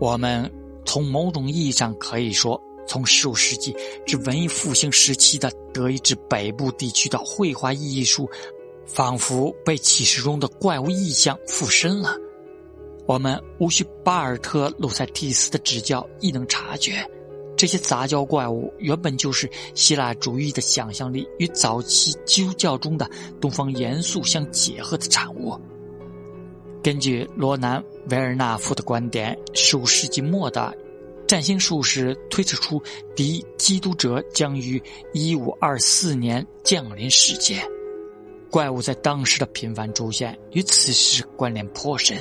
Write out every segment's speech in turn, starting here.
我们从某种意义上可以说，从十五世纪至文艺复兴时期的德意志北部地区的绘画艺术，仿佛被启示中的怪物意象附身了。我们无需巴尔特·鲁塞蒂斯的指教，亦能察觉。这些杂交怪物原本就是希腊主义的想象力与早期基督教中的东方严肃相结合的产物。根据罗南·维尔纳夫的观点，十五世纪末的占星术士推测出第一基督者将于一五二四年降临世界。怪物在当时的频繁出现与此时关联颇深，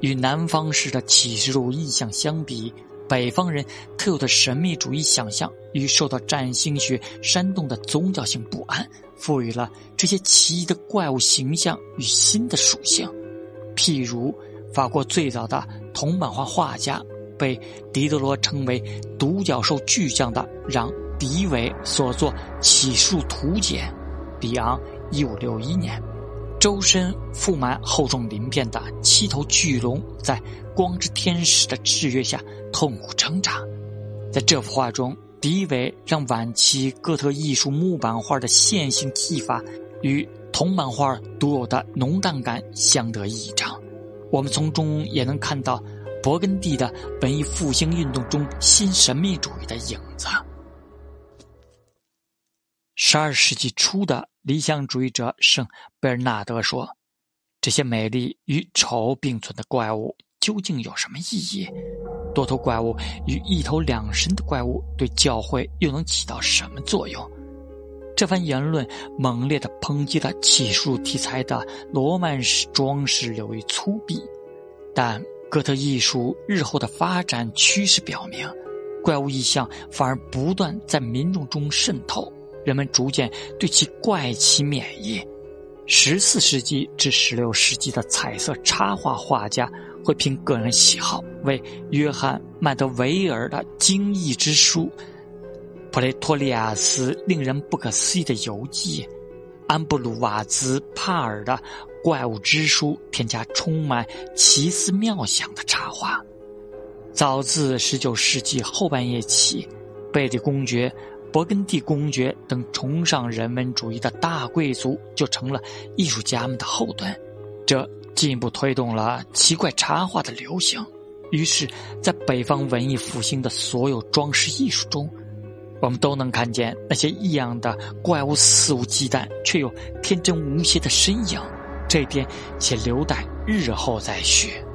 与南方式的启示录意象相比。北方人特有的神秘主义想象与受到占星学煽动的宗教性不安，赋予了这些奇异的怪物形象与新的属性。譬如，法国最早的铜版画画家被狄德罗称为“独角兽巨匠”的让·迪维所作《起诉图解》，里昂一五六一年。周身覆满厚重鳞片的七头巨龙，在光之天使的制约下痛苦挣扎。在这幅画中，迪维让晚期哥特艺术木版画的线性技法与铜版画独有的浓淡感相得益彰。我们从中也能看到勃艮第的文艺复兴运动中新神秘主义的影子。十二世纪初的。理想主义者圣贝尔纳德说：“这些美丽与丑并存的怪物究竟有什么意义？多头怪物与一头两身的怪物对教会又能起到什么作用？”这番言论猛烈的抨击了起诉题材的罗曼式装饰流于粗鄙，但哥特艺术日后的发展趋势表明，怪物意象反而不断在民众中渗透。人们逐渐对其怪奇免疫。十四世纪至十六世纪的彩色插画画家会凭个人喜好为约翰·曼德维尔的惊异之书《普雷托利亚斯令人不可思议的游记》、安布鲁瓦兹·帕尔的怪物之书添加充满奇思妙想的插画。早自十九世纪后半叶起，贝利公爵。勃艮第公爵等崇尚人文主义的大贵族就成了艺术家们的后盾，这进一步推动了奇怪插画的流行。于是，在北方文艺复兴的所有装饰艺术中，我们都能看见那些异样的怪物肆无忌惮却又天真无邪的身影。这一点且留待日后再叙。